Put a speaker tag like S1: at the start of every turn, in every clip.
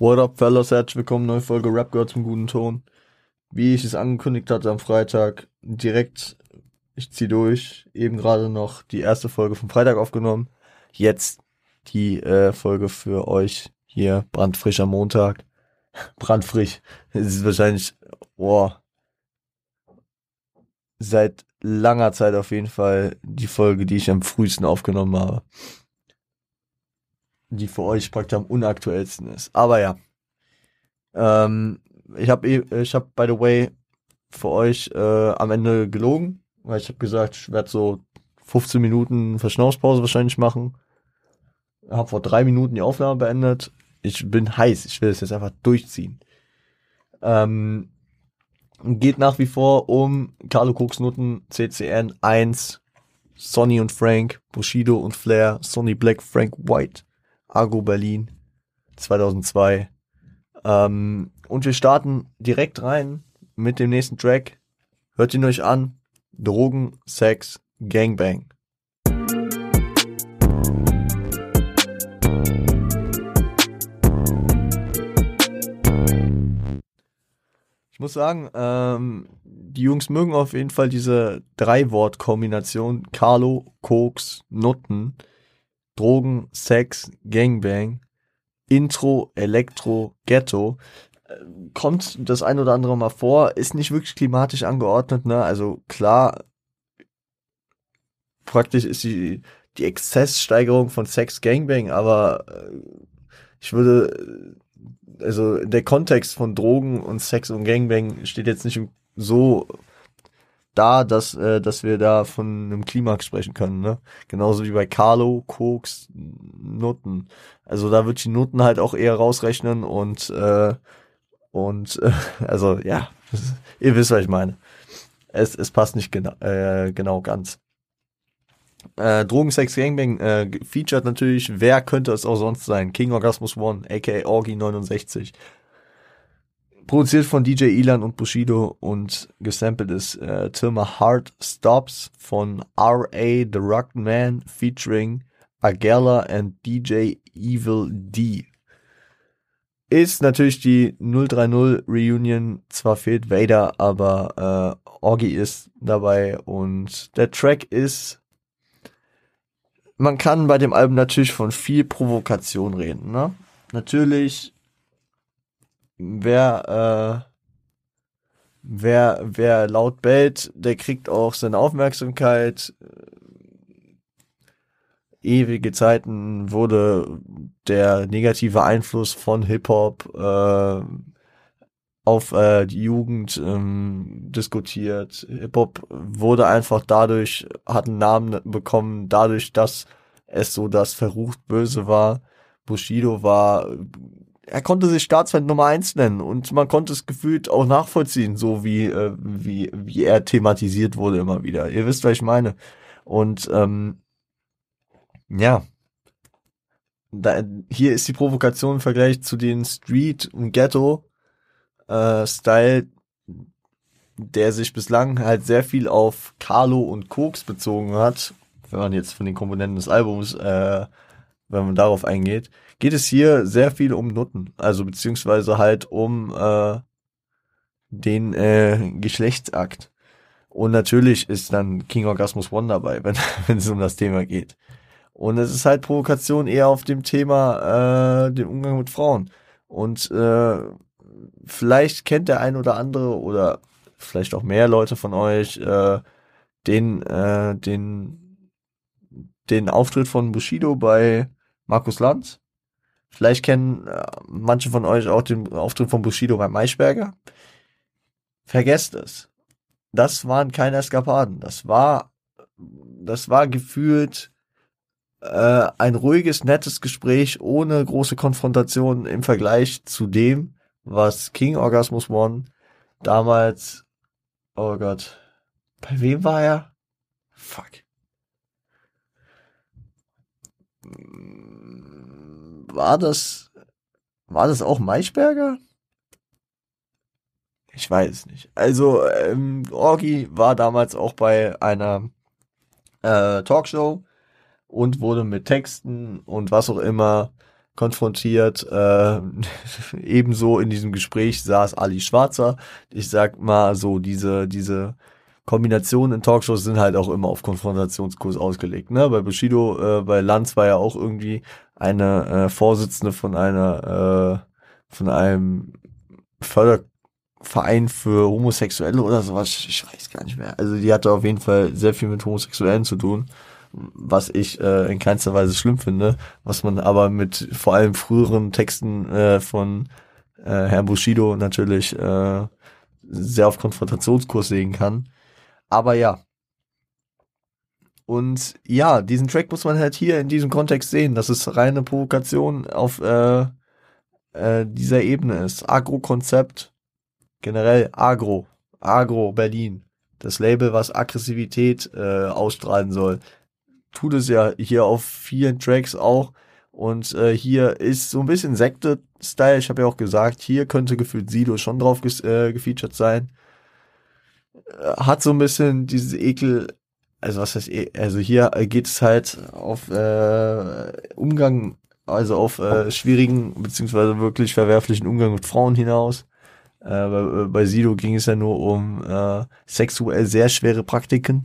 S1: What up, fellas? Herzlich willkommen, neue Folge Rap gehört zum guten Ton. Wie ich es angekündigt hatte am Freitag, direkt, ich zieh durch, eben gerade noch die erste Folge vom Freitag aufgenommen. Jetzt die äh, Folge für euch hier, brandfrisch am Montag. Brandfrisch. Es ist wahrscheinlich, boah, seit langer Zeit auf jeden Fall die Folge, die ich am frühesten aufgenommen habe. Die für euch praktisch am unaktuellsten ist. Aber ja. Ähm, ich habe ich hab, by the way, für euch äh, am Ende gelogen, weil ich habe gesagt, ich werde so 15 Minuten Verschnaufspause wahrscheinlich machen. Habe vor drei Minuten die Aufnahme beendet. Ich bin heiß, ich will es jetzt einfach durchziehen. Ähm, geht nach wie vor um Carlo Cooks Nutten, CCN 1, Sonny und Frank, Bushido und Flair, Sonny Black, Frank White, Argo Berlin 2002. Ähm, und wir starten direkt rein mit dem nächsten Track. Hört ihn euch an. Drogen, Sex, Gangbang. Ich muss sagen, ähm, die Jungs mögen auf jeden Fall diese Drei-Wort-Kombination Carlo, Koks, Nutten, Drogen, Sex, Gangbang, Intro, Elektro, Ghetto. Äh, kommt das ein oder andere mal vor, ist nicht wirklich klimatisch angeordnet, ne? Also klar, praktisch ist die, die Exzesssteigerung von Sex Gangbang, aber äh, ich würde also der Kontext von Drogen und Sex und Gangbang steht jetzt nicht so da, dass, äh, dass wir da von einem Klimax sprechen können, ne? Genauso wie bei Carlo, Koks, Nutten. Also da würde ich die Nutten halt auch eher rausrechnen und äh, und äh, also ja, ihr wisst, was ich meine. Es, es passt nicht genau, äh, genau ganz. Äh, Drogensex Gangbang äh, featured natürlich, wer könnte es auch sonst sein? King Orgasmus One, aka Orgi 69. Produziert von DJ Elan und Bushido und gesampelt ist äh, Tilma Heart Stops von R.A. The Rock Man featuring Agella and DJ Evil D. Ist natürlich die 030 Reunion, zwar fehlt Vader, aber äh, Orgi ist dabei und der Track ist man kann bei dem Album natürlich von viel Provokation reden. Ne? Natürlich, wer, äh, wer, wer laut bellt, der kriegt auch seine Aufmerksamkeit. Ewige Zeiten wurde der negative Einfluss von Hip-Hop äh, auf äh, die Jugend ähm, diskutiert. Hip-Hop wurde einfach dadurch, hat einen Namen bekommen, dadurch, dass es so das verrucht Böse war. Bushido war, er konnte sich Staatsfeind Nummer eins nennen und man konnte es gefühlt auch nachvollziehen, so wie, äh, wie, wie er thematisiert wurde immer wieder. Ihr wisst, was ich meine. Und ähm, ja, da, hier ist die Provokation im Vergleich zu den Street und Ghetto äh, der sich bislang halt sehr viel auf Carlo und Koks bezogen hat, wenn man jetzt von den Komponenten des Albums, äh, wenn man darauf eingeht, geht es hier sehr viel um Nutten, also beziehungsweise halt um äh, den äh, Geschlechtsakt. Und natürlich ist dann King Orgasmus One dabei, wenn, wenn es um das Thema geht. Und es ist halt Provokation eher auf dem Thema äh, den Umgang mit Frauen. Und äh, vielleicht kennt der ein oder andere oder vielleicht auch mehr Leute von euch äh, den, äh, den, den Auftritt von Bushido bei Markus Lanz. Vielleicht kennen äh, manche von euch auch den Auftritt von Bushido bei Maischberger. Vergesst es. Das waren keine Eskapaden. Das war, das war gefühlt äh, ein ruhiges, nettes Gespräch ohne große Konfrontation im Vergleich zu dem, was King Orgasmus One damals, oh Gott, bei wem war er? Fuck. War das, war das auch Maischberger? Ich weiß nicht. Also, ähm, Orgi war damals auch bei einer äh, Talkshow und wurde mit Texten und was auch immer konfrontiert. Äh, ebenso in diesem Gespräch saß Ali Schwarzer. Ich sag mal so, diese, diese Kombinationen in Talkshows sind halt auch immer auf Konfrontationskurs ausgelegt. Ne? Bei Bushido, äh, bei Lanz war ja auch irgendwie eine äh, Vorsitzende von einer, äh, von einem Förderverein für Homosexuelle oder sowas. Ich weiß gar nicht mehr. Also die hatte auf jeden Fall sehr viel mit Homosexuellen zu tun was ich äh, in keinster Weise schlimm finde, was man aber mit vor allem früheren Texten äh, von äh, Herrn Bushido natürlich äh, sehr auf Konfrontationskurs legen kann. Aber ja. Und ja, diesen Track muss man halt hier in diesem Kontext sehen, dass es reine Provokation auf äh, äh, dieser Ebene ist. Agro-Konzept, generell Agro, Agro Berlin. Das Label, was Aggressivität äh, ausstrahlen soll tut es ja hier auf vielen Tracks auch. Und äh, hier ist so ein bisschen Sekte-Style. Ich habe ja auch gesagt, hier könnte gefühlt Sido schon drauf äh, gefeatured sein. Hat so ein bisschen dieses Ekel, also was heißt, also hier geht es halt auf äh, Umgang, also auf äh, schwierigen beziehungsweise wirklich verwerflichen Umgang mit Frauen hinaus. Äh, bei, bei Sido ging es ja nur um äh, sexuell sehr schwere Praktiken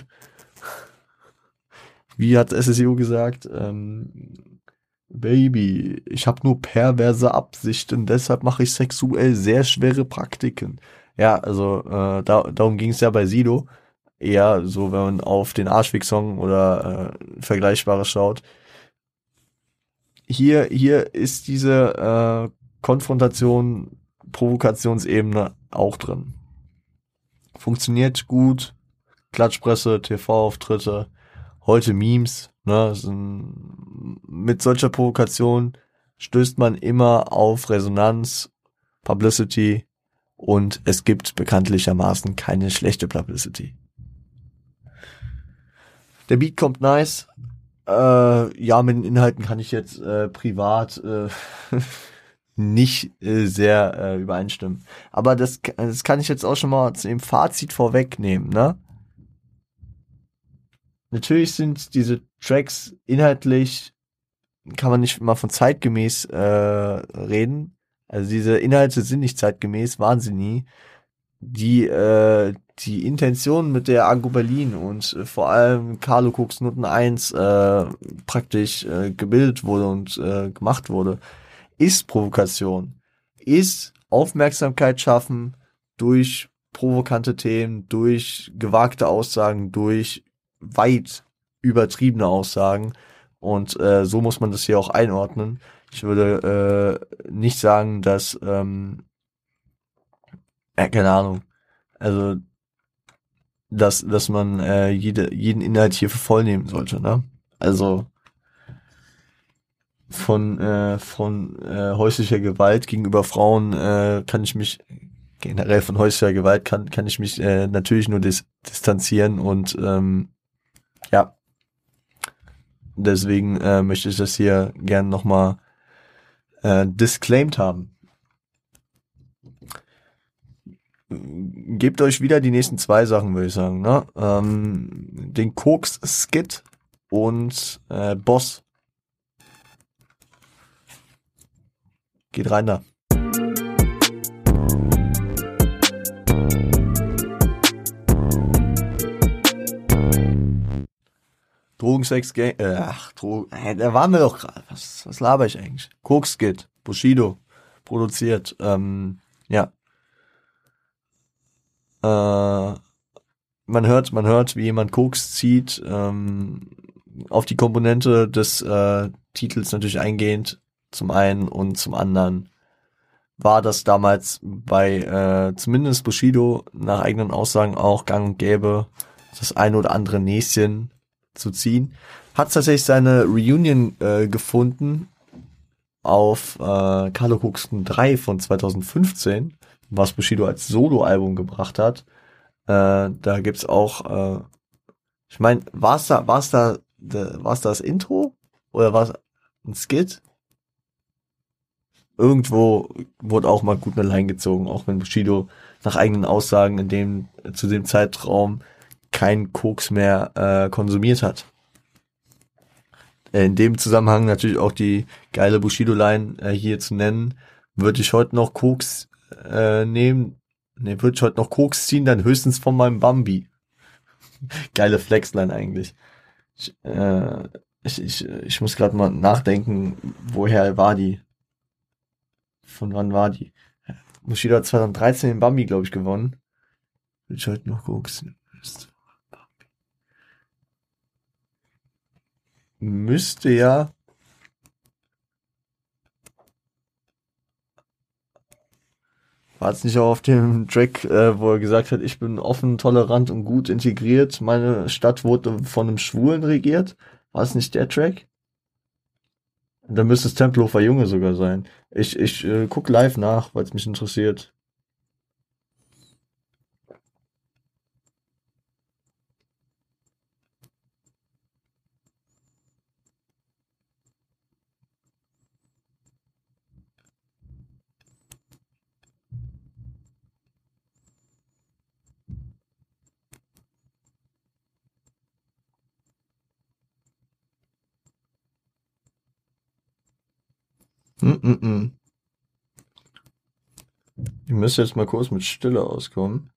S1: wie hat SSEO gesagt, ähm, Baby, ich habe nur perverse Absichten, deshalb mache ich sexuell sehr schwere Praktiken. Ja, also äh, da, darum ging es ja bei Sido. Eher so, wenn man auf den Arschweg-Song oder äh, Vergleichbares schaut. Hier, hier ist diese äh, Konfrontation, Provokationsebene auch drin. Funktioniert gut. Klatschpresse, TV-Auftritte, heute Memes, ne, sind, mit solcher Provokation stößt man immer auf Resonanz, Publicity und es gibt bekanntlichermaßen keine schlechte Publicity. Der Beat kommt nice. Äh, ja, mit den Inhalten kann ich jetzt äh, privat äh, nicht äh, sehr äh, übereinstimmen. Aber das, das kann ich jetzt auch schon mal zu dem Fazit vorwegnehmen, ne? natürlich sind diese Tracks inhaltlich, kann man nicht mal von zeitgemäß äh, reden. Also diese Inhalte sind nicht zeitgemäß, waren sie nie. Die, äh, die Intention mit der Agro Berlin und äh, vor allem Carlo Cooks Noten 1 äh, praktisch äh, gebildet wurde und äh, gemacht wurde, ist Provokation. Ist Aufmerksamkeit schaffen durch provokante Themen, durch gewagte Aussagen, durch weit übertriebene Aussagen. Und äh, so muss man das hier auch einordnen. Ich würde äh, nicht sagen, dass, ähm, äh, keine Ahnung, also dass, dass man äh, jede, jeden Inhalt hier für voll nehmen sollte, ne? Also von, äh, von äh, häuslicher Gewalt gegenüber Frauen äh, kann ich mich generell von häuslicher Gewalt kann, kann ich mich äh, natürlich nur dis distanzieren und ähm, ja. Deswegen äh, möchte ich das hier gern nochmal äh, disclaimed haben. Gebt euch wieder die nächsten zwei Sachen, würde ich sagen. Ne? Ähm, den Koks-Skit und äh, Boss. Geht rein da. Drogensex Gang, äh, ach, Drogen, äh, da waren wir doch gerade. Was, was laber ich eigentlich? Kokskit, Bushido, produziert, ähm, ja. Äh, man hört, man hört, wie jemand Koks zieht, ähm, auf die Komponente des äh, Titels natürlich eingehend, zum einen und zum anderen war das damals bei äh, zumindest Bushido nach eigenen Aussagen auch gang und gäbe, das ein oder andere Näschen zu ziehen. Hat tatsächlich seine Reunion äh, gefunden auf äh, Carlo Huxton 3 von 2015, was Bushido als Soloalbum gebracht hat. Äh, da gibt's auch, äh, ich meine, war's da, war's da, war's da das Intro oder war's ein Skit? Irgendwo wurde auch mal gut eine Line gezogen, auch wenn Bushido nach eigenen Aussagen in dem zu dem Zeitraum kein Koks mehr äh, konsumiert hat. In dem Zusammenhang natürlich auch die geile Bushido-Line äh, hier zu nennen. Würde ich heute noch Koks äh, nehmen, ne, würde ich heute noch Koks ziehen, dann höchstens von meinem Bambi. Geile Flexline eigentlich. Ich, äh, ich, ich, ich muss gerade mal nachdenken, woher war die? Von wann war die? Bushido hat 2013 den Bambi, glaube ich, gewonnen. Will ich heute noch koksen. Müsste ja War es nicht auch auf dem Track, äh, wo er gesagt hat, ich bin offen, tolerant und gut integriert. Meine Stadt wurde von einem Schwulen regiert. War es nicht der Track? Da müsste es Tempelhofer Junge sogar sein. Ich, ich äh, guck live nach, weil es mich interessiert. Mm -mm. Ich müsste jetzt mal kurz mit Stille auskommen.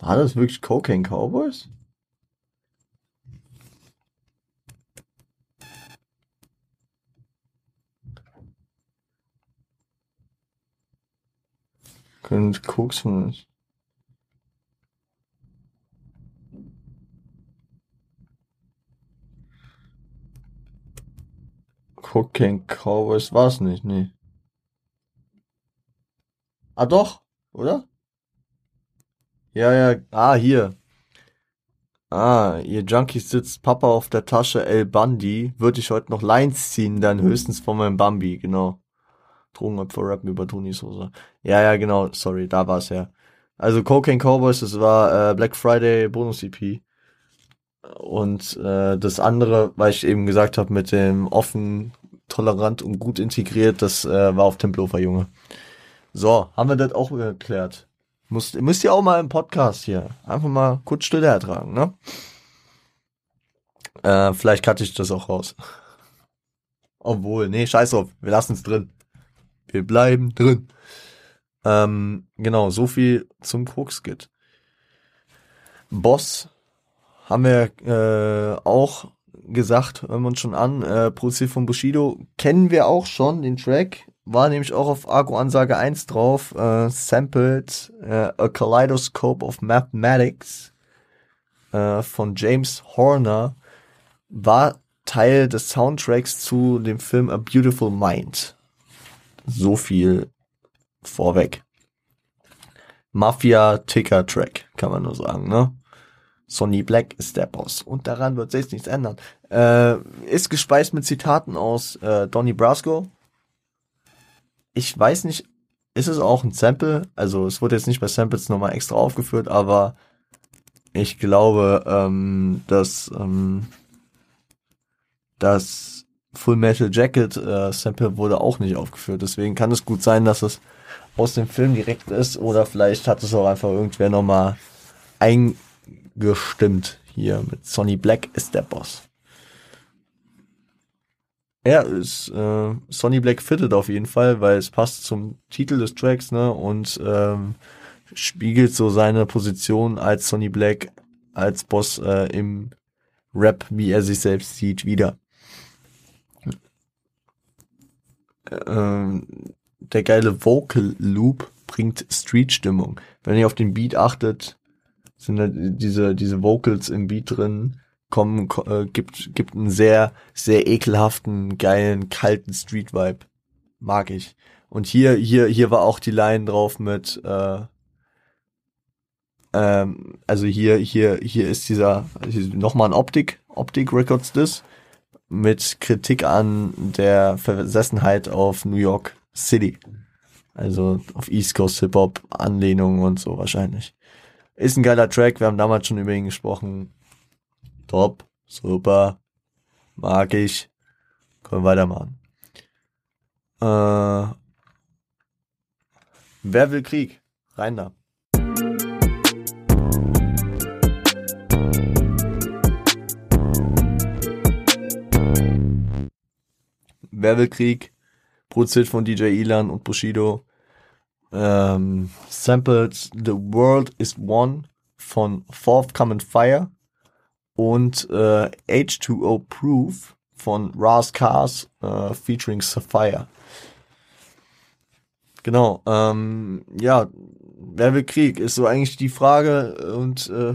S1: War das wirklich Cocaine Cowboys? Können Koks von uns. Cocaine Cowboys war es nicht, nee. Ah doch, oder? Ja, ja, ah, hier. Ah, ihr Junkies sitzt Papa auf der Tasche El Bundy. Würde ich heute noch Lines ziehen, dann höchstens von meinem Bambi, genau. Drogenopfer rappen über Toni Sosa. Ja, ja, genau, sorry, da war es ja. Also Cocaine Cowboys, das war äh, Black Friday Bonus EP. Und äh, das andere, weil ich eben gesagt habe, mit dem offen tolerant und gut integriert. Das äh, war auf Tempelhofer Junge. So, haben wir das auch geklärt. Müsst, müsst ihr auch mal im Podcast hier einfach mal kurz Stille ertragen, ne? Äh, vielleicht cutte ich das auch raus. Obwohl, nee, scheiß drauf, wir lassen es drin. Wir bleiben drin. Ähm, genau, so viel zum Krux-Skit. Boss haben wir äh, auch gesagt, hören wir uns schon an. Äh, produziert von Bushido. Kennen wir auch schon, den Track. War nämlich auch auf Argo-Ansage 1 drauf. Äh, sampled äh, A Kaleidoscope of Mathematics äh, von James Horner. War Teil des Soundtracks zu dem Film A Beautiful Mind. So viel vorweg. Mafia Ticker Track, kann man nur sagen, ne? Sonny Black ist der Boss. Und daran wird sich nichts ändern. Äh, ist gespeist mit Zitaten aus äh, Donny Brasco. Ich weiß nicht, ist es auch ein Sample? Also es wurde jetzt nicht bei Samples nochmal extra aufgeführt, aber ich glaube, ähm, dass ähm, das Full Metal Jacket äh, Sample wurde auch nicht aufgeführt. Deswegen kann es gut sein, dass es aus dem Film direkt ist oder vielleicht hat es auch einfach irgendwer nochmal ein gestimmt hier mit Sonny Black ist der Boss. Er ist äh, Sonny Black fittet auf jeden Fall, weil es passt zum Titel des Tracks, ne? Und ähm, spiegelt so seine Position als Sonny Black als Boss äh, im Rap, wie er sich selbst sieht, wieder. Ähm, der geile Vocal Loop bringt Street-Stimmung. Wenn ihr auf den Beat achtet, sind halt diese, diese Vocals im Beat drin, kommen, äh, gibt, gibt einen sehr, sehr ekelhaften, geilen, kalten Street-Vibe. Mag ich. Und hier, hier, hier war auch die Line drauf mit, äh, ähm, also hier, hier, hier ist dieser, nochmal ein Optik, Optik Records das, mit Kritik an der Versessenheit auf New York City. Also auf East Coast Hip Hop Anlehnungen und so wahrscheinlich. Ist ein geiler Track, wir haben damals schon über ihn gesprochen. Top, super, mag ich. Können wir weitermachen. Äh, wer will Krieg? Rein da. Werbekrieg, produziert von DJ Elan und Bushido. Ähm, sampled The World is One von Forthcoming Fire und äh, H2O Proof von Ras Cars äh, featuring Sapphire. Genau, ähm, ja, wer will Krieg, ist so eigentlich die Frage und äh,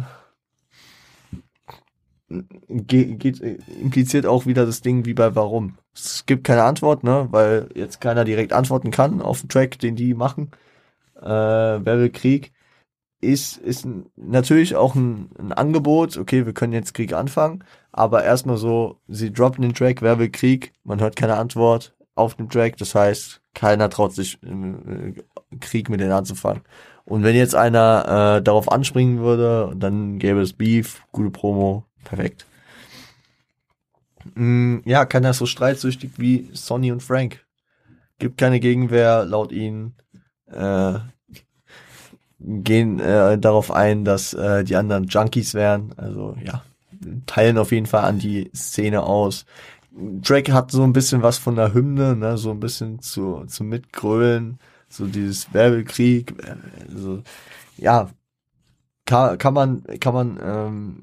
S1: geht, impliziert auch wieder das Ding wie bei Warum. Es gibt keine Antwort, ne, weil jetzt keiner direkt antworten kann auf den Track, den die machen. Äh, wer will Krieg? Ist, ist natürlich auch ein, ein Angebot, okay, wir können jetzt Krieg anfangen, aber erstmal so, sie droppen den Track, wer will Krieg? Man hört keine Antwort auf dem Track, das heißt, keiner traut sich äh, Krieg mit denen anzufangen. Und wenn jetzt einer äh, darauf anspringen würde, dann gäbe es Beef, gute Promo, perfekt. Mm, ja, keiner ist so streitsüchtig wie Sonny und Frank. Gibt keine Gegenwehr, laut ihnen. Äh, gehen äh, darauf ein, dass äh, die anderen Junkies wären. Also ja, teilen auf jeden Fall an die Szene aus. Drake hat so ein bisschen was von der Hymne, ne, so ein bisschen zu, zu Mitgrölen, so dieses Werbekrieg. Also, ja, kann, kann man, kann man ähm,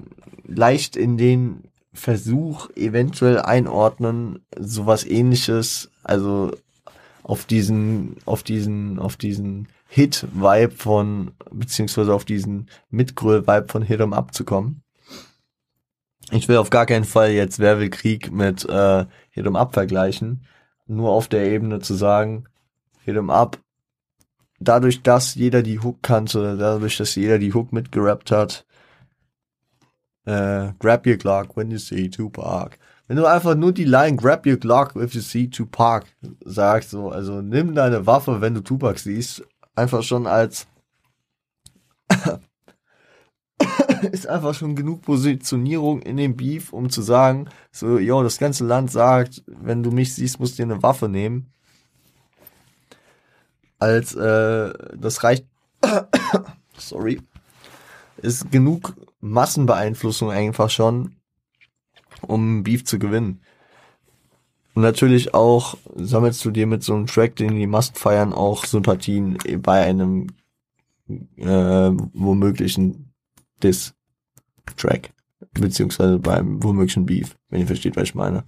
S1: leicht in den Versuch eventuell einordnen, sowas ähnliches, also auf diesen, auf diesen, auf diesen Hit-Vibe von, beziehungsweise auf diesen Mitgröl-Vibe von Hit 'em Up zu kommen. Ich will auf gar keinen Fall jetzt Wer will Krieg mit äh, Hit Up vergleichen. Nur auf der Ebene zu sagen, Hit 'em Up, dadurch, dass jeder die Hook kannte, dadurch, dass jeder die Hook mitgerappt hat, äh, grab your Glock when you see Tupac. Wenn du einfach nur die Line grab your Glock if you see Tupac sagst, so, also nimm deine Waffe, wenn du Tupac siehst, einfach schon als ist einfach schon genug Positionierung in dem Beef, um zu sagen, so, yo, das ganze Land sagt, wenn du mich siehst, musst du dir eine Waffe nehmen. Als äh, das reicht, sorry, ist genug Massenbeeinflussung einfach schon, um Beef zu gewinnen. Und natürlich auch sammelst du dir mit so einem Track, den die Massen feiern, auch Sympathien bei einem äh, womöglichen Diss-Track. Beziehungsweise beim womöglichen Beef, wenn ihr versteht, was ich meine.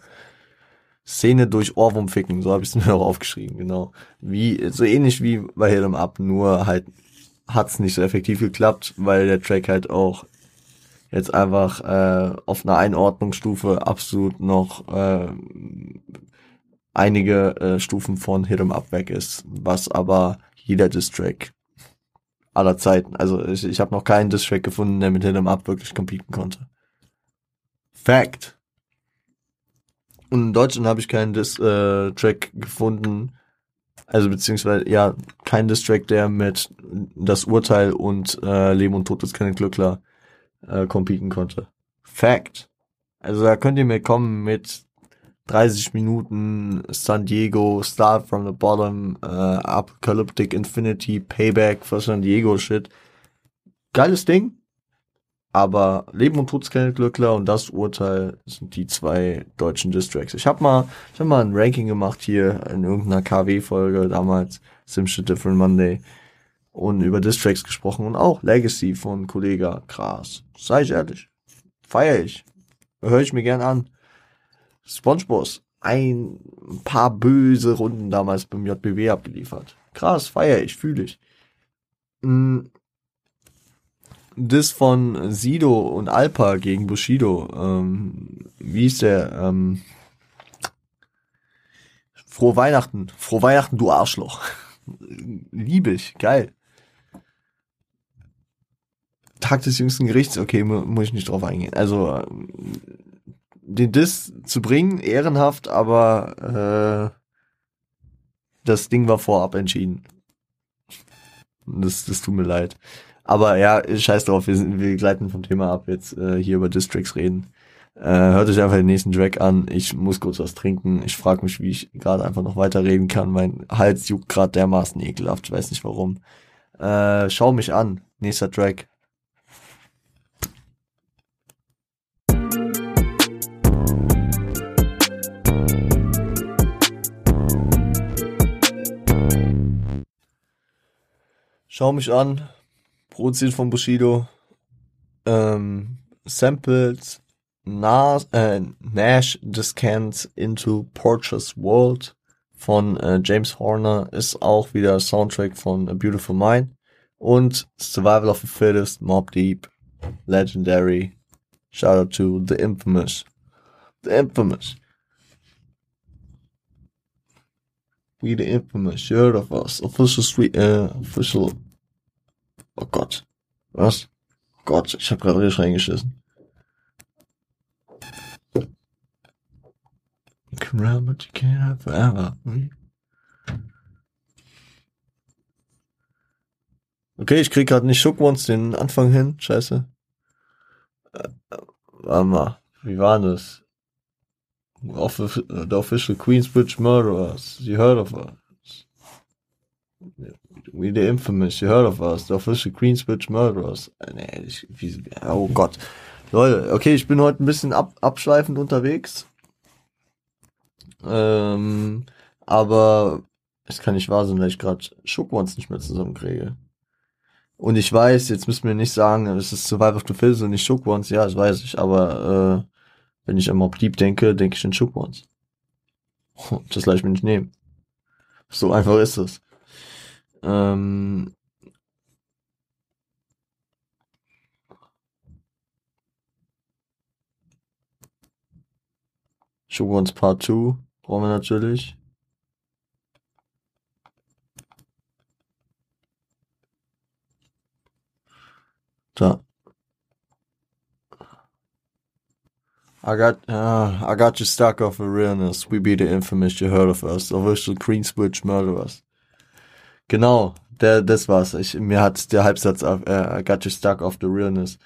S1: Szene durch Ohrwurm ficken, so habe ich es mir auch aufgeschrieben, genau. Wie, so ähnlich wie bei Hit 'em Up, nur halt hat's nicht so effektiv geklappt, weil der Track halt auch jetzt einfach äh, auf einer Einordnungsstufe absolut noch äh, einige äh, Stufen von Hit Up weg ist, was aber jeder Distrack aller Zeiten, also ich, ich habe noch keinen Distrack gefunden, der mit Hit Up wirklich competen konnte. Fact. Und in Deutschland habe ich keinen Diss-Track äh, gefunden, also beziehungsweise ja, kein Distrack, der mit das Urteil und äh, Leben und Tod des Kenneth Glückler äh, competen konnte. Fact. Also da könnt ihr mir kommen mit 30 Minuten San Diego, Start from the Bottom, äh, Apocalyptic Infinity, Payback für San Diego Shit. Geiles Ding. Aber Leben und Tod des Glückler und das Urteil sind die zwei deutschen Distracks. Ich habe mal, ich hab mal ein Ranking gemacht hier in irgendeiner KW-Folge damals, Sim Shit Different Monday und über Distracks gesprochen und auch Legacy von Kollega Krass. Sei ich ehrlich. Feier ich. Höre ich mir gern an. SpongeBoss. Ein paar böse Runden damals beim JBW abgeliefert. Krass, feier ich, fühle ich. Mm. Das von Sido und Alpa gegen Bushido. Ähm, wie ist der? Ähm, Frohe Weihnachten. Frohe Weihnachten, du Arschloch. Liebe ich. Geil. Tag des jüngsten Gerichts, okay, mu muss ich nicht drauf eingehen. Also den Diss zu bringen, ehrenhaft, aber äh, das Ding war vorab entschieden. Das, das tut mir leid. Aber ja, scheiß drauf, wir, sind, wir gleiten vom Thema ab, jetzt äh, hier über Districts reden. Äh, hört euch einfach den nächsten Track an. Ich muss kurz was trinken. Ich frage mich, wie ich gerade einfach noch weiterreden kann. Mein Hals juckt gerade dermaßen ekelhaft. Ich weiß nicht warum. Äh, schau mich an. Nächster Track. Schau mich an. Produziert von Bushido. Ähm, Samples. Nas, äh, Nash Descants into Portia's World von äh, James Horner ist auch wieder Soundtrack von A Beautiful Mind und Survival of the Fittest, Mob Deep, Legendary. Shout out to The Infamous. The Infamous. We the Infamous, you heard of us. Official Street, äh, official. Oh Gott. Was? Oh Gott, ich hab gerade richtig reingeschissen. You can run, but you can't have forever. Okay, ich krieg gerade nicht Shook Ones den Anfang hin. Scheiße. Äh, warte mal. Wie war das? The official Queensbridge Murderers. You heard of us. We the infamous. You heard of us. The official Queensbridge Murderers. Äh, nee, ich, wie, oh Gott. Leute, okay, ich bin heute ein bisschen ab, abschweifend unterwegs. Ähm, aber es kann nicht wahr sein, weil ich gerade Shook Ones nicht mehr zusammenkriege. Und ich weiß, jetzt müssen wir nicht sagen, es ist Survival of the Fittest und nicht Shook Ones. Ja, das weiß ich. Aber äh, wenn ich an Mob Deep denke, denke ich an Shook Ones. Das lasse ich mir nicht nehmen. So einfach ist es. Ähm, Shook Ones Part 2 brauchen wir natürlich. Da. I got, uh, I got you stuck off a realness. We be the infamous, you heard of us. The official Queensbridge Murderers. Genau, der, das war's. Ich, mir hat der Halbsatz, uh, I got you stuck off the realness,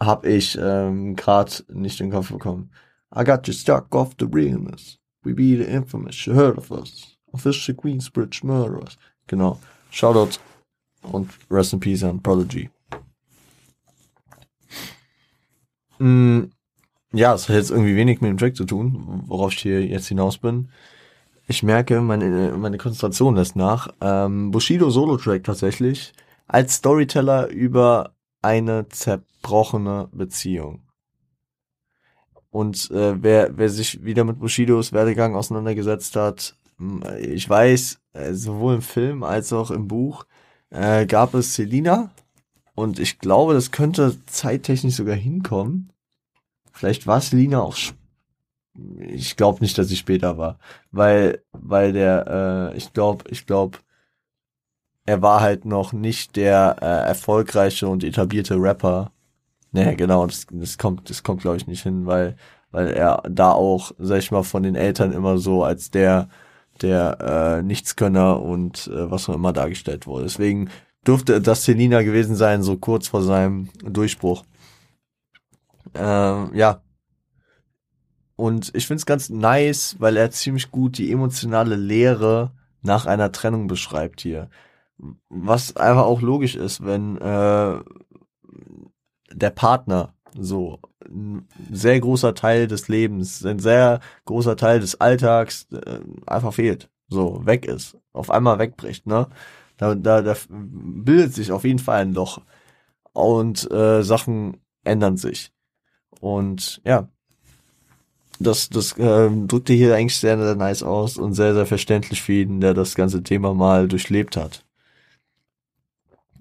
S1: hab ich ähm, grad nicht in den Kopf bekommen. I got you stuck off the realness. We be the infamous, you heard of us. Official Queensbridge Murderers. Genau. Shoutout und Rest in Peace an Prodigy. Mm, ja, es hat jetzt irgendwie wenig mit dem Track zu tun, worauf ich hier jetzt hinaus bin. Ich merke, meine, meine Konzentration lässt nach. Ähm, Bushido Solo-Track tatsächlich als Storyteller über eine zerbrochene Beziehung. Und äh, wer, wer sich wieder mit Bushidos Werdegang auseinandergesetzt hat, ich weiß, äh, sowohl im Film als auch im Buch, äh, gab es Selina. Und ich glaube, das könnte zeittechnisch sogar hinkommen. Vielleicht war Selina auch. Ich glaube nicht, dass sie später war, weil weil der, äh, ich glaube, ich glaube, er war halt noch nicht der äh, erfolgreiche und etablierte Rapper. Nee, genau, das, das kommt, das kommt glaube ich nicht hin, weil weil er da auch, sag ich mal, von den Eltern immer so als der der äh, Nichtskönner und äh, was auch immer dargestellt wurde. Deswegen dürfte das Selina gewesen sein, so kurz vor seinem Durchbruch. Ähm, ja. Und ich find's ganz nice, weil er ziemlich gut die emotionale Leere nach einer Trennung beschreibt hier. Was einfach auch logisch ist, wenn äh, der Partner so ein sehr großer Teil des Lebens, ein sehr großer Teil des Alltags äh, einfach fehlt, so weg ist, auf einmal wegbricht, ne? Da, da, da bildet sich auf jeden Fall ein Loch und äh, Sachen ändern sich. Und ja, das, das äh, drückte hier eigentlich sehr, sehr nice aus und sehr, sehr verständlich für jeden, der das ganze Thema mal durchlebt hat.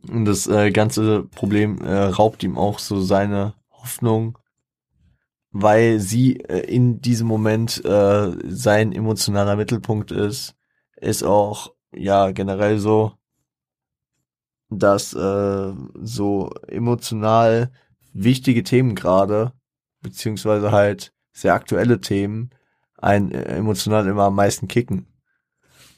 S1: Und das äh, ganze Problem äh, raubt ihm auch so seine Hoffnung, weil sie äh, in diesem Moment äh, sein emotionaler Mittelpunkt ist, ist auch ja generell so, dass äh, so emotional wichtige Themen gerade, beziehungsweise halt sehr aktuelle Themen, ein äh, emotional immer am meisten kicken.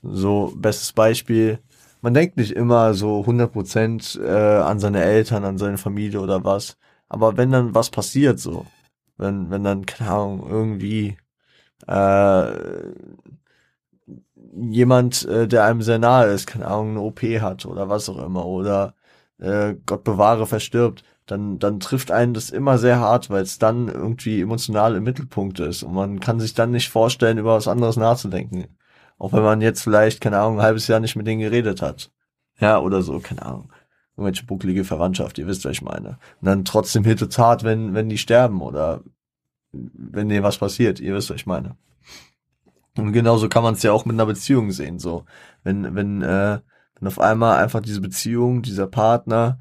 S1: So, bestes Beispiel, man denkt nicht immer so 100% äh, an seine Eltern, an seine Familie oder was, aber wenn dann was passiert so, wenn, wenn dann, keine Ahnung, irgendwie äh, jemand, äh, der einem sehr nahe ist, keine Ahnung, eine OP hat oder was auch immer oder äh, Gott bewahre verstirbt, dann, dann trifft einen das immer sehr hart, weil es dann irgendwie emotional im Mittelpunkt ist und man kann sich dann nicht vorstellen, über was anderes nachzudenken. Auch wenn man jetzt vielleicht, keine Ahnung, ein halbes Jahr nicht mit denen geredet hat. Ja, oder so, keine Ahnung. Irgendwelche bucklige Verwandtschaft, ihr wisst, was ich meine. Und dann trotzdem hittet's hart, wenn, wenn die sterben oder wenn denen was passiert, ihr wisst, was ich meine. Und genauso kann man es ja auch mit einer Beziehung sehen, so. Wenn, wenn, äh, wenn auf einmal einfach diese Beziehung, dieser Partner,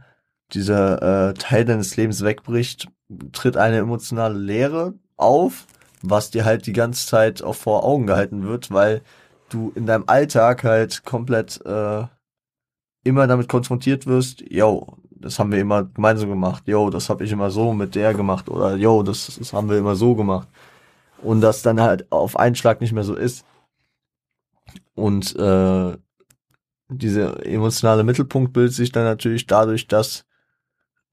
S1: dieser äh, Teil deines Lebens wegbricht, tritt eine emotionale Leere auf, was dir halt die ganze Zeit auch vor Augen gehalten wird, weil du in deinem Alltag halt komplett äh, immer damit konfrontiert wirst, yo, das haben wir immer gemeinsam gemacht, yo, das habe ich immer so mit der gemacht oder yo, das, das haben wir immer so gemacht. Und das dann halt auf einen Schlag nicht mehr so ist. Und äh, diese emotionale Mittelpunkt bildet sich dann natürlich dadurch, dass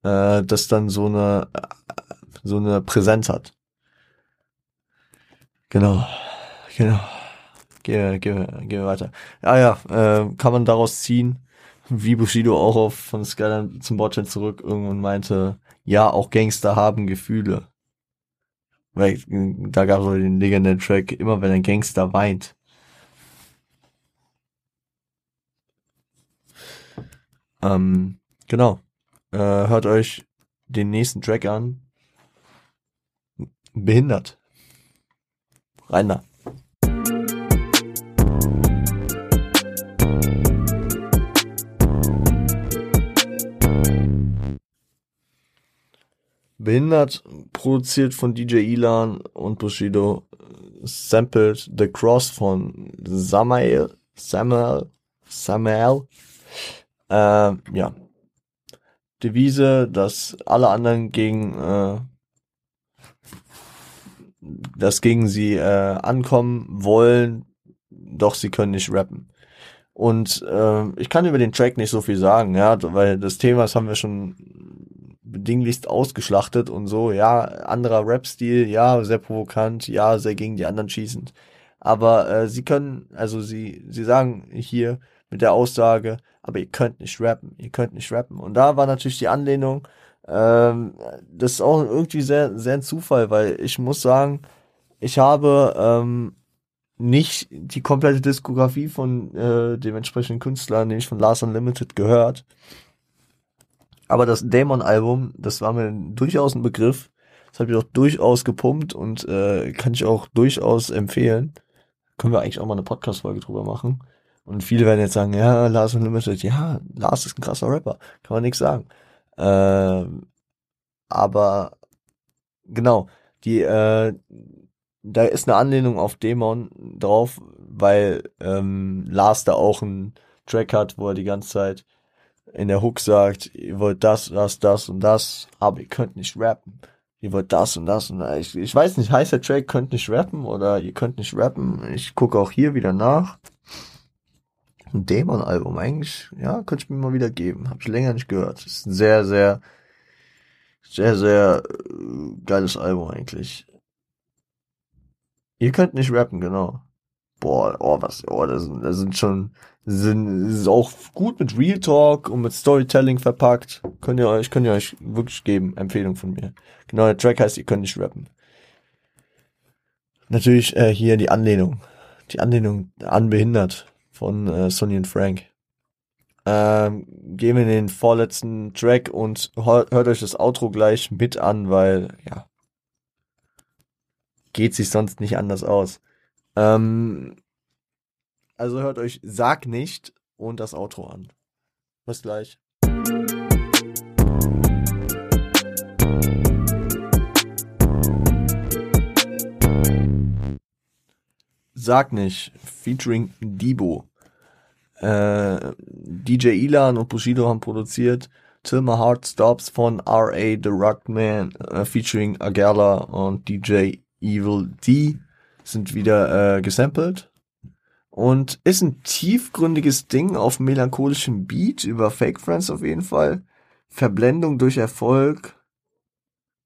S1: äh, das dann so eine so eine Präsenz hat. Genau, genau. Gehen geh, geh weiter. Ja, ja, äh, kann man daraus ziehen, wie Bushido auch auf von Skyline zum Botchan zurück irgendwann meinte, ja, auch Gangster haben Gefühle. Weil da gab es den legendären Track, immer wenn ein Gangster weint. Ähm, genau. Äh, hört euch den nächsten Track an. Behindert. Reiner. Behindert, produziert von DJ Ilan und Bushido, sampled The Cross von Samael, Samuel, Samuel. Äh, ja. Devise, dass alle anderen gegen, äh, dass gegen sie äh, ankommen wollen, doch sie können nicht rappen. Und äh, ich kann über den Track nicht so viel sagen, ja, weil das Thema, das haben wir schon bedinglichst ausgeschlachtet und so, ja, anderer Rap-Stil, ja, sehr provokant, ja, sehr gegen die anderen schießend. Aber äh, sie können, also sie, sie sagen hier mit der Aussage, aber ihr könnt nicht rappen, ihr könnt nicht rappen. Und da war natürlich die Anlehnung, ähm, das ist auch irgendwie sehr, sehr ein Zufall, weil ich muss sagen, ich habe ähm, nicht die komplette Diskografie von äh, dem entsprechenden Künstler, nämlich von Lars Unlimited, gehört. Aber das Dämon-Album, das war mir durchaus ein Begriff. Das habe ich auch durchaus gepumpt und äh, kann ich auch durchaus empfehlen. Können wir eigentlich auch mal eine Podcast-Folge drüber machen. Und viele werden jetzt sagen, ja, Lars Unlimited, ja, Lars ist ein krasser Rapper, kann man nichts sagen. Äh, aber genau, die, äh, da ist eine Anlehnung auf Dämon drauf, weil ähm, Lars da auch einen Track hat, wo er die ganze Zeit in der Hook sagt, ihr wollt das, das, das und das, aber ihr könnt nicht rappen. Ihr wollt das und das und das. Ich, ich weiß nicht, heißt der Track könnt nicht rappen oder ihr könnt nicht rappen. Ich gucke auch hier wieder nach. Ein Dämon-Album, eigentlich, ja, könnte ich mir mal wieder geben. Hab ich länger nicht gehört. Ist ein sehr, sehr, sehr, sehr äh, geiles Album eigentlich. Ihr könnt nicht rappen, genau. Boah, oh, was, oh, das sind, das sind schon sind ist auch gut mit Real Talk und mit Storytelling verpackt. Könnt ihr euch, könnt ihr euch wirklich geben. Empfehlung von mir. Genau, der Track heißt, ihr könnt nicht rappen. Natürlich äh, hier die Anlehnung. Die Anlehnung an Behindert von äh, Sonny und Frank. Ähm, gehen wir in den vorletzten Track und hört euch das Outro gleich mit an, weil, ja, geht sich sonst nicht anders aus. Ähm, also hört euch Sag nicht und das Outro an. Bis gleich. Sag nicht, featuring Debo. Äh, DJ Ilan und Bushido haben produziert. Till My Heart Stops von R.A. The Rockman äh, featuring Agala und DJ Evil D sind wieder äh, gesampelt und ist ein tiefgründiges Ding auf melancholischem Beat über Fake Friends auf jeden Fall. Verblendung durch Erfolg,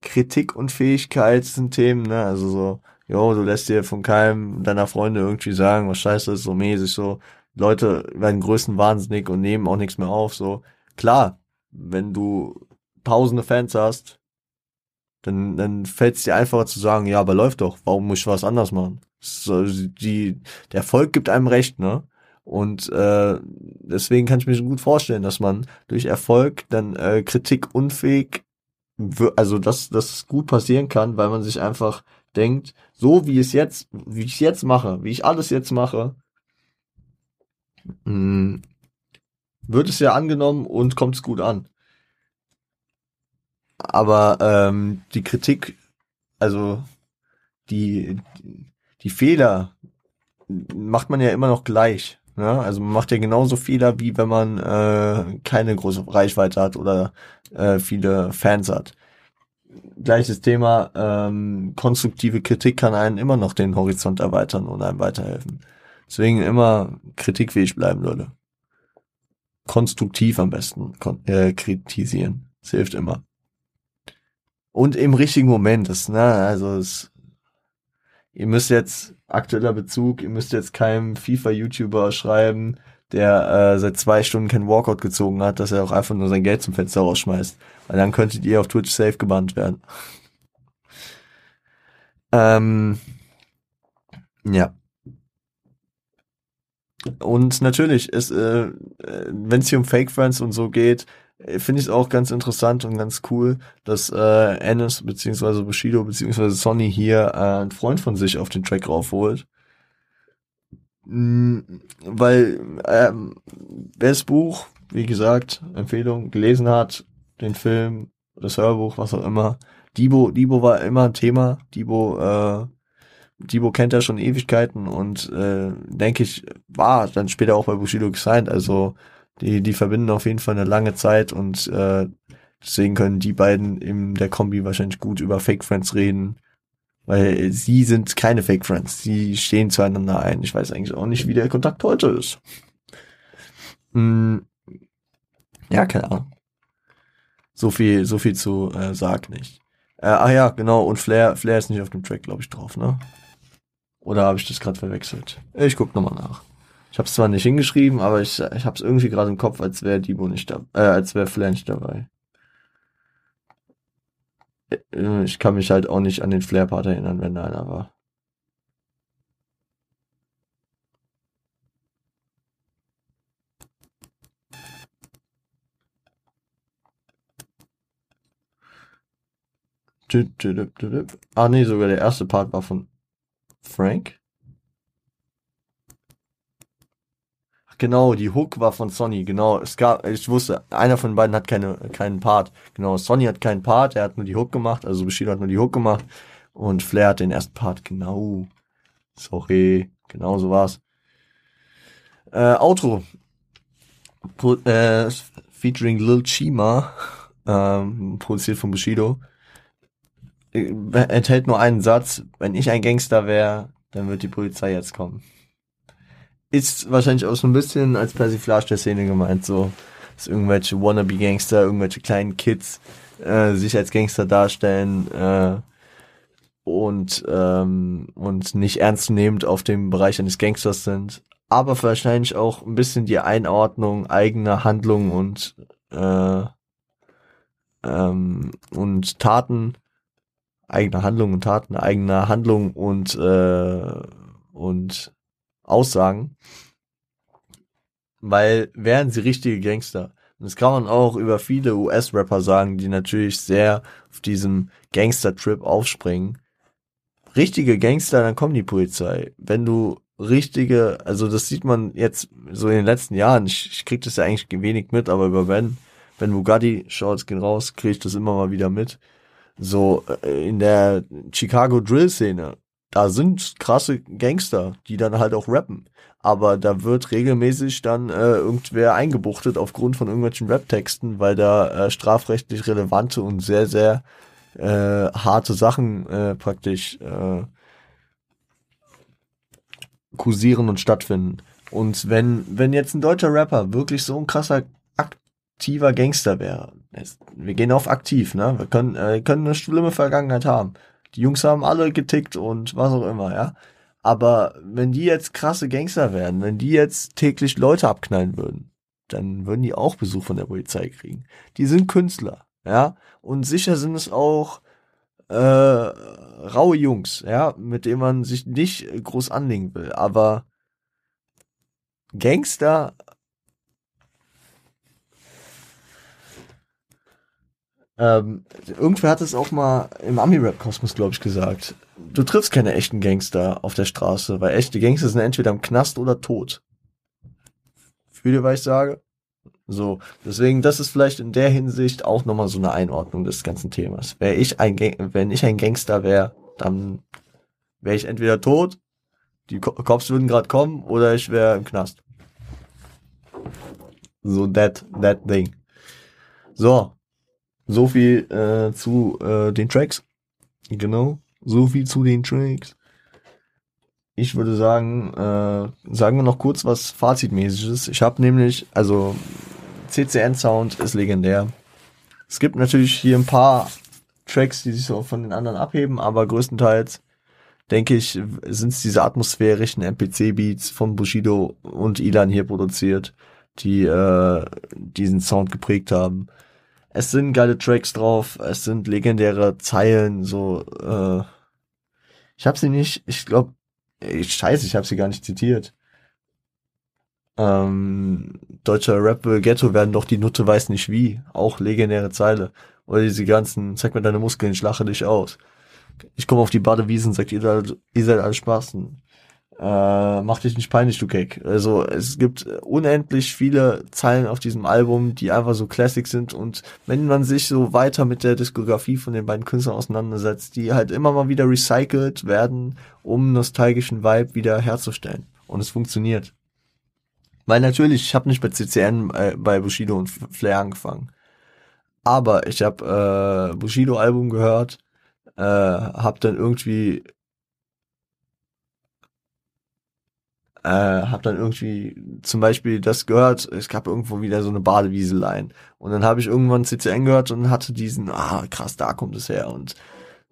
S1: Kritik und Fähigkeit sind Themen, ne? Also so jo, du lässt dir von keinem deiner Freunde irgendwie sagen, was scheiße ist, so mäßig, so, Leute werden größten wahnsinnig und nehmen auch nichts mehr auf, so. Klar, wenn du tausende Fans hast, dann, dann fällt es dir einfacher zu sagen, ja, aber läuft doch, warum muss ich was anders machen? So, die, der Erfolg gibt einem recht, ne? Und äh, deswegen kann ich mir gut vorstellen, dass man durch Erfolg dann äh, kritikunfähig, also dass das gut passieren kann, weil man sich einfach denkt, so wie es jetzt, wie ich jetzt mache, wie ich alles jetzt mache, mh, hm, wird es ja angenommen und kommt es gut an. Aber ähm, die Kritik, also die, die Fehler macht man ja immer noch gleich. Ne? Also man macht ja genauso Fehler, wie wenn man äh, keine große Reichweite hat oder äh, viele Fans hat. Gleiches Thema, ähm, konstruktive Kritik kann einen immer noch den Horizont erweitern und einem weiterhelfen. Deswegen immer kritikfähig bleiben, Leute. Konstruktiv am besten äh, kritisieren. Das hilft immer. Und im richtigen Moment, das, ne, also es, ihr müsst jetzt aktueller Bezug, ihr müsst jetzt keinem FIFA-YouTuber schreiben, der äh, seit zwei Stunden kein Walkout gezogen hat, dass er auch einfach nur sein Geld zum Fenster rausschmeißt. Weil dann könntet ihr auf Twitch safe gebannt werden. ähm, ja. Und natürlich ist, äh, äh wenn es hier um Fake Friends und so geht, finde ich auch ganz interessant und ganz cool, dass äh, Ennis beziehungsweise Bushido beziehungsweise Sonny hier äh, einen Freund von sich auf den Track raufholt. Mhm, weil ähm, wer das Buch, wie gesagt, Empfehlung, gelesen hat, den Film, das Hörbuch, was auch immer, Dibo, Dibo war immer ein Thema. Dibo, äh, Dibo kennt er schon Ewigkeiten und äh, denke ich, war dann später auch bei Bushido gesigned. Also die, die verbinden auf jeden Fall eine lange Zeit und äh, deswegen können die beiden in der Kombi wahrscheinlich gut über Fake Friends reden. Weil sie sind keine Fake Friends. Sie stehen zueinander ein. Ich weiß eigentlich auch nicht, wie der Kontakt heute ist. Hm. Ja, keine Ahnung. So viel, so viel zu äh, Sarg nicht. Äh, ach ja, genau. Und Flair, Flair ist nicht auf dem Track, glaube ich, drauf, ne? Oder habe ich das gerade verwechselt? Ich guck nochmal nach. Ich habe es zwar nicht hingeschrieben, aber ich, ich habe es irgendwie gerade im Kopf, als wäre Debo nicht da, äh, als wäre nicht dabei. Äh, ich kann mich halt auch nicht an den Flair-Part erinnern, wenn da einer war. Ah nee, sogar der erste Part war von Frank. Genau, die Hook war von Sonny, genau. Es gab, ich wusste, einer von beiden hat keine, keinen Part. Genau, Sonny hat keinen Part, er hat nur die Hook gemacht, also Bushido hat nur die Hook gemacht und Flair hat den ersten Part, genau. Sorry, genau so war's. Äh, Outro. Pro, äh, featuring Lil Chima, ähm, produziert von Bushido. Äh, enthält nur einen Satz, wenn ich ein Gangster wäre, dann wird die Polizei jetzt kommen ist wahrscheinlich auch so ein bisschen als Persiflage der Szene gemeint, so, dass irgendwelche Wannabe-Gangster, irgendwelche kleinen Kids äh, sich als Gangster darstellen äh, und, ähm, und nicht ernstnehmend auf dem Bereich eines Gangsters sind, aber wahrscheinlich auch ein bisschen die Einordnung eigener Handlungen und äh, ähm, und Taten, eigener Handlungen und Taten, eigener Handlungen und äh, und Aussagen, weil wären sie richtige Gangster. Und das kann man auch über viele US-Rapper sagen, die natürlich sehr auf diesem Gangster-Trip aufspringen. Richtige Gangster, dann kommt die Polizei. Wenn du richtige, also das sieht man jetzt so in den letzten Jahren, ich, ich krieg das ja eigentlich wenig mit, aber über Ben, Ben Bugatti, Shorts gehen raus, krieg ich das immer mal wieder mit. So äh, in der Chicago Drill-Szene, da sind krasse Gangster, die dann halt auch rappen. Aber da wird regelmäßig dann äh, irgendwer eingebuchtet aufgrund von irgendwelchen Rap-Texten, weil da äh, strafrechtlich relevante und sehr, sehr äh, harte Sachen äh, praktisch äh, kursieren und stattfinden. Und wenn, wenn jetzt ein deutscher Rapper wirklich so ein krasser aktiver Gangster wäre, wir gehen auf aktiv, ne? Wir können, äh, können eine schlimme Vergangenheit haben Die Jungs haben alle getickt und was auch immer, ja. Aber wenn die jetzt krasse Gangster werden, wenn die jetzt täglich Leute abknallen würden, dann würden die auch Besuch von der Polizei kriegen. Die sind Künstler, ja. Und sicher sind es auch äh, raue Jungs, ja, mit denen man sich nicht groß anlegen will. Aber Gangster Ähm, irgendwer hat es auch mal im Ami-Rap-Kosmos, glaube ich, gesagt. Du triffst keine echten Gangster auf der Straße, weil echte Gangster sind entweder im Knast oder tot. Fühl dir, was ich sage? So, deswegen, das ist vielleicht in der Hinsicht auch nochmal so eine Einordnung des ganzen Themas. Wär ich ein Gang wenn ich ein Gangster wäre, dann wäre ich entweder tot, die Cops würden gerade kommen, oder ich wäre im Knast. So that, that thing. So, so viel äh, zu äh, den Tracks. Genau. So viel zu den Tracks. Ich würde sagen, äh, sagen wir noch kurz was Fazitmäßiges. Ich habe nämlich, also CCN Sound ist legendär. Es gibt natürlich hier ein paar Tracks, die sich so von den anderen abheben, aber größtenteils denke ich, sind es diese atmosphärischen MPC-Beats von Bushido und Ilan hier produziert, die äh, diesen Sound geprägt haben es sind geile Tracks drauf, es sind legendäre Zeilen, so, äh, ich habe sie nicht, ich glaube, scheiße, ich habe sie gar nicht zitiert. Ähm, deutscher Rap Ghetto werden doch die Nutte weiß nicht wie, auch legendäre Zeile. Oder diese ganzen, zeig mir deine Muskeln, ich lache dich aus. Ich komme auf die Badewiesen, sagt ihr, ihr seid alle Spaßen äh, mach dich nicht peinlich, du Keck. Also es gibt unendlich viele Zeilen auf diesem Album, die einfach so Classic sind und wenn man sich so weiter mit der Diskografie von den beiden Künstlern auseinandersetzt, die halt immer mal wieder recycelt werden, um nostalgischen Vibe wieder herzustellen. Und es funktioniert. Weil natürlich, ich habe nicht bei CCN äh, bei Bushido und Flair angefangen. Aber ich habe äh, Bushido-Album gehört, äh, habe dann irgendwie äh, habe dann irgendwie zum Beispiel das gehört, es gab irgendwo wieder so eine Badewieselein und dann habe ich irgendwann CCN gehört und hatte diesen, ah krass, da kommt es her und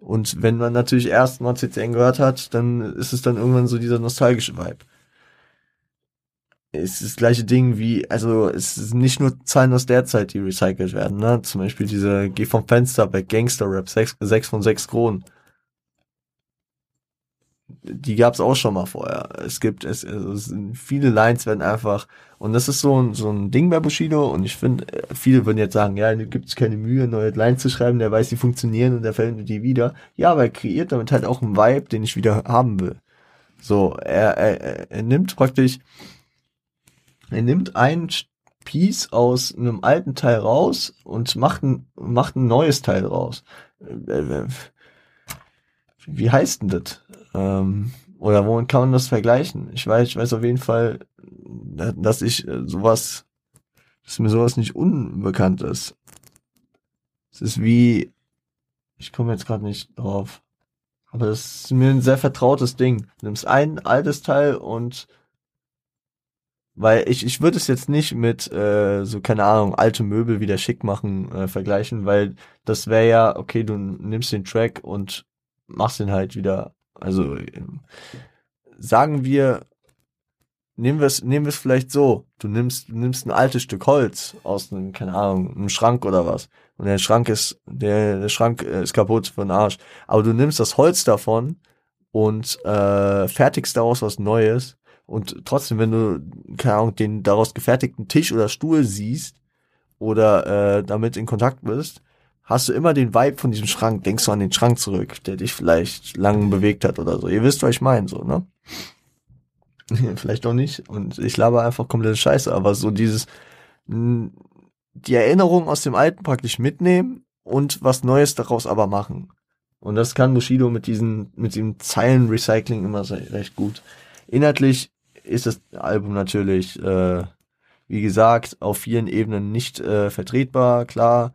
S1: und wenn man natürlich erst mal CCN gehört hat, dann ist es dann irgendwann so dieser nostalgische Vibe. Es ist das gleiche Ding wie, also es ist nicht nur Zahlen aus der Zeit, die recycelt werden, ne? Zum Beispiel diese Geh vom Fenster bei Gangster Rap, 6, 6 von 6 Kronen die gab es auch schon mal vorher. Es gibt es, es viele Lines werden einfach und das ist so ein so ein Ding bei Bushido und ich finde viele würden jetzt sagen, ja, gibt es keine Mühe neue Lines zu schreiben, der weiß, die funktionieren und der verwendet die wieder. Ja, aber er kreiert damit halt auch einen Vibe, den ich wieder haben will. So, er er, er nimmt praktisch er nimmt ein Piece aus einem alten Teil raus und macht ein macht ein neues Teil raus. Äh, äh, wie heißt denn das? Ähm, oder womit kann man das vergleichen? Ich weiß, ich weiß auf jeden Fall, dass ich äh, sowas, dass mir sowas nicht unbekannt ist. Es ist wie, ich komme jetzt gerade nicht drauf, aber das ist mir ein sehr vertrautes Ding. Du nimmst ein altes Teil und weil ich, ich würde es jetzt nicht mit äh, so, keine Ahnung, alte Möbel wieder schick machen äh, vergleichen, weil das wäre ja, okay, du nimmst den Track und machst den halt wieder also sagen wir, nehmen wir es, nehmen wir es vielleicht so. Du nimmst, du nimmst ein altes Stück Holz aus einem, keine Ahnung, einem Schrank oder was. Und der Schrank ist, der, der Schrank ist kaputt für den Arsch. Aber du nimmst das Holz davon und äh, fertigst daraus was Neues. Und trotzdem, wenn du, keine Ahnung, den daraus gefertigten Tisch oder Stuhl siehst oder äh, damit in Kontakt bist, hast du immer den Vibe von diesem Schrank, denkst du an den Schrank zurück, der dich vielleicht lang bewegt hat oder so. Ihr wisst, was ich meine, so, ne? vielleicht auch nicht. Und ich laber einfach komplette Scheiße, aber so dieses, die Erinnerung aus dem Alten praktisch mitnehmen und was Neues daraus aber machen. Und das kann Bushido mit diesen, mit diesem Zeilenrecycling immer recht gut. Inhaltlich ist das Album natürlich, äh, wie gesagt, auf vielen Ebenen nicht äh, vertretbar, klar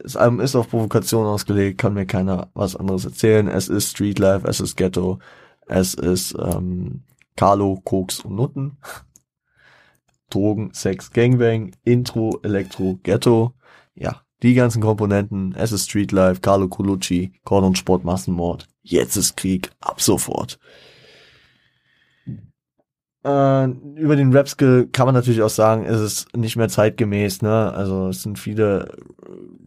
S1: das Album ist auf Provokation ausgelegt, kann mir keiner was anderes erzählen. Es ist Streetlife, es ist Ghetto, es ist ähm, Carlo, Koks und Nutten. Drogen, Sex, Gangbang, Intro, Elektro, Ghetto. Ja, Die ganzen Komponenten, es ist Street Life, Carlo Colucci, Cordon Sport, Massenmord. Jetzt ist Krieg, ab sofort. Äh, über den Rap-Skill kann man natürlich auch sagen, ist es nicht mehr zeitgemäß, ne? Also es sind viele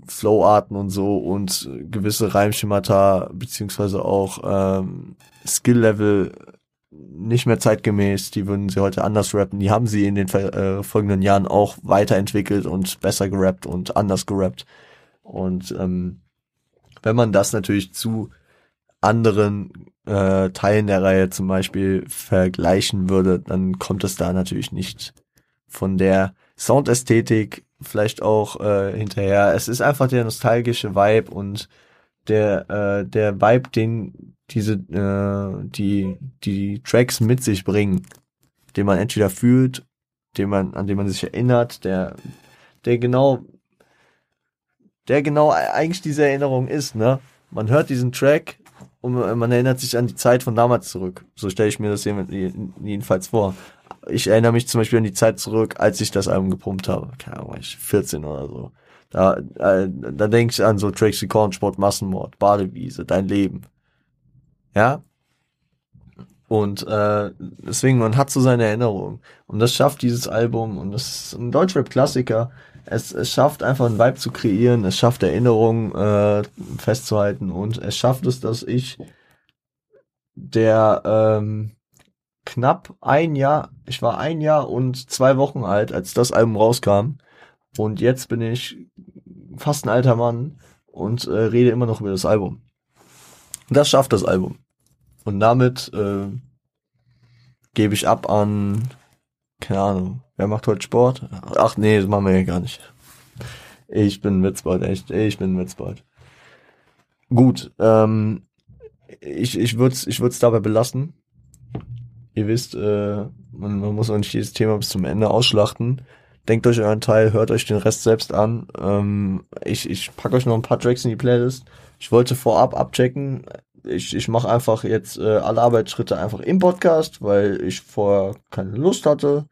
S1: Flow-Arten und so und gewisse Reimschemata beziehungsweise auch ähm, Skill-Level nicht mehr zeitgemäß, die würden sie heute anders rappen. Die haben sie in den äh, folgenden Jahren auch weiterentwickelt und besser gerappt und anders gerappt. Und ähm, wenn man das natürlich zu anderen äh, Teilen der Reihe zum Beispiel vergleichen würde, dann kommt es da natürlich nicht von der Soundästhetik vielleicht auch äh, hinterher. Es ist einfach der nostalgische Vibe und der äh, der Vibe, den diese äh, die die Tracks mit sich bringen, den man entweder fühlt, den man an den man sich erinnert, der der genau der genau eigentlich diese Erinnerung ist, ne? Man hört diesen Track und man erinnert sich an die Zeit von damals zurück. So stelle ich mir das jedenfalls vor. Ich erinnere mich zum Beispiel an die Zeit zurück, als ich das Album gepumpt habe. Keine Ahnung, ich 14 oder so. Da, äh, da denke ich an so wie Kornsport, Massenmord, Badewiese, Dein Leben. Ja? Und äh, deswegen, man hat so seine Erinnerungen. Und das schafft dieses Album. Und das ist ein Deutschrap-Klassiker es, es schafft einfach einen Vibe zu kreieren, es schafft Erinnerungen äh, festzuhalten und es schafft es, dass ich der ähm, knapp ein Jahr, ich war ein Jahr und zwei Wochen alt, als das Album rauskam und jetzt bin ich fast ein alter Mann und äh, rede immer noch über das Album. Das schafft das Album. Und damit äh, gebe ich ab an, keine Ahnung, Wer macht heute Sport? Ach nee, das machen wir ja gar nicht. Ich bin Witzbold, echt. Ich bin Witzbold. Gut, ähm, ich, ich würde es ich würd's dabei belassen. Ihr wisst, äh, man, man muss auch nicht jedes Thema bis zum Ende ausschlachten. Denkt euch euren Teil, hört euch den Rest selbst an. Ähm, ich ich packe euch noch ein paar Tracks in die Playlist. Ich wollte vorab abchecken. Ich, ich mache einfach jetzt äh, alle Arbeitsschritte einfach im Podcast, weil ich vorher keine Lust hatte.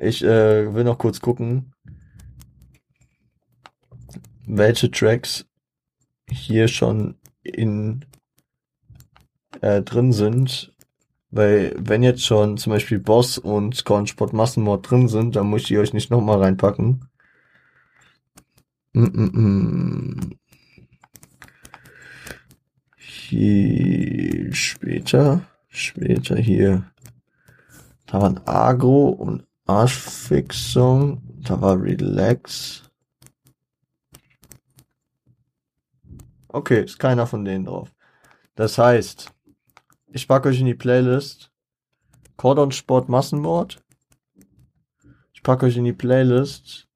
S1: Ich äh, will noch kurz gucken, welche Tracks hier schon in äh, drin sind. Weil wenn jetzt schon zum Beispiel Boss und Cornsport Massenmord drin sind, dann muss ich die euch nicht nochmal reinpacken. Mm -mm -mm. Hier später, später hier. Da waren Agro und Arschfixung, da war Relax. Okay, ist keiner von denen drauf. Das heißt, ich packe euch in die Playlist Cordon Sport Massenmord. Ich packe euch in die Playlist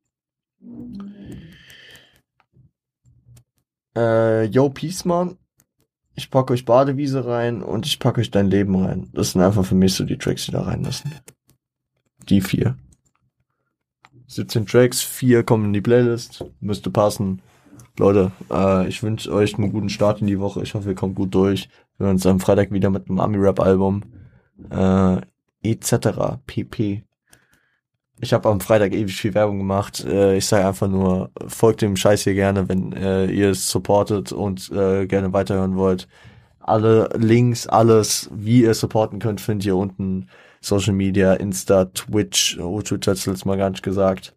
S1: äh, Yo Peaceman. Ich packe euch Badewiese rein und ich packe euch dein Leben rein. Das sind einfach für mich so die Tracks, die da rein müssen die vier. 17 Tracks, vier kommen in die Playlist, müsste passen. Leute, äh, ich wünsche euch einen guten Start in die Woche. Ich hoffe, ihr kommt gut durch. Wir hören uns am Freitag wieder mit einem Ami-Rap-Album. Äh, etc. pp. Ich habe am Freitag ewig viel Werbung gemacht. Äh, ich sage einfach nur, folgt dem Scheiß hier gerne, wenn äh, ihr es supportet und äh, gerne weiterhören wollt. Alle Links, alles, wie ihr supporten könnt, findet ihr unten Social Media, Insta, Twitch, oh, Twitch hat's letztes Mal gar nicht gesagt.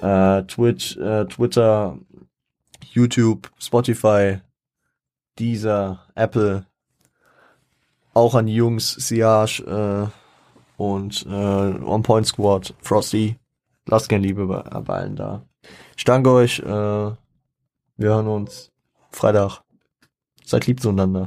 S1: Äh, Twitch, äh, Twitter, YouTube, Spotify, Deezer, Apple, auch an die Jungs, Siage äh, und äh, One Point Squad, Frosty. Lasst gern Liebe bei, bei allen da. Ich danke euch. Äh, wir hören uns Freitag. Seid lieb zueinander.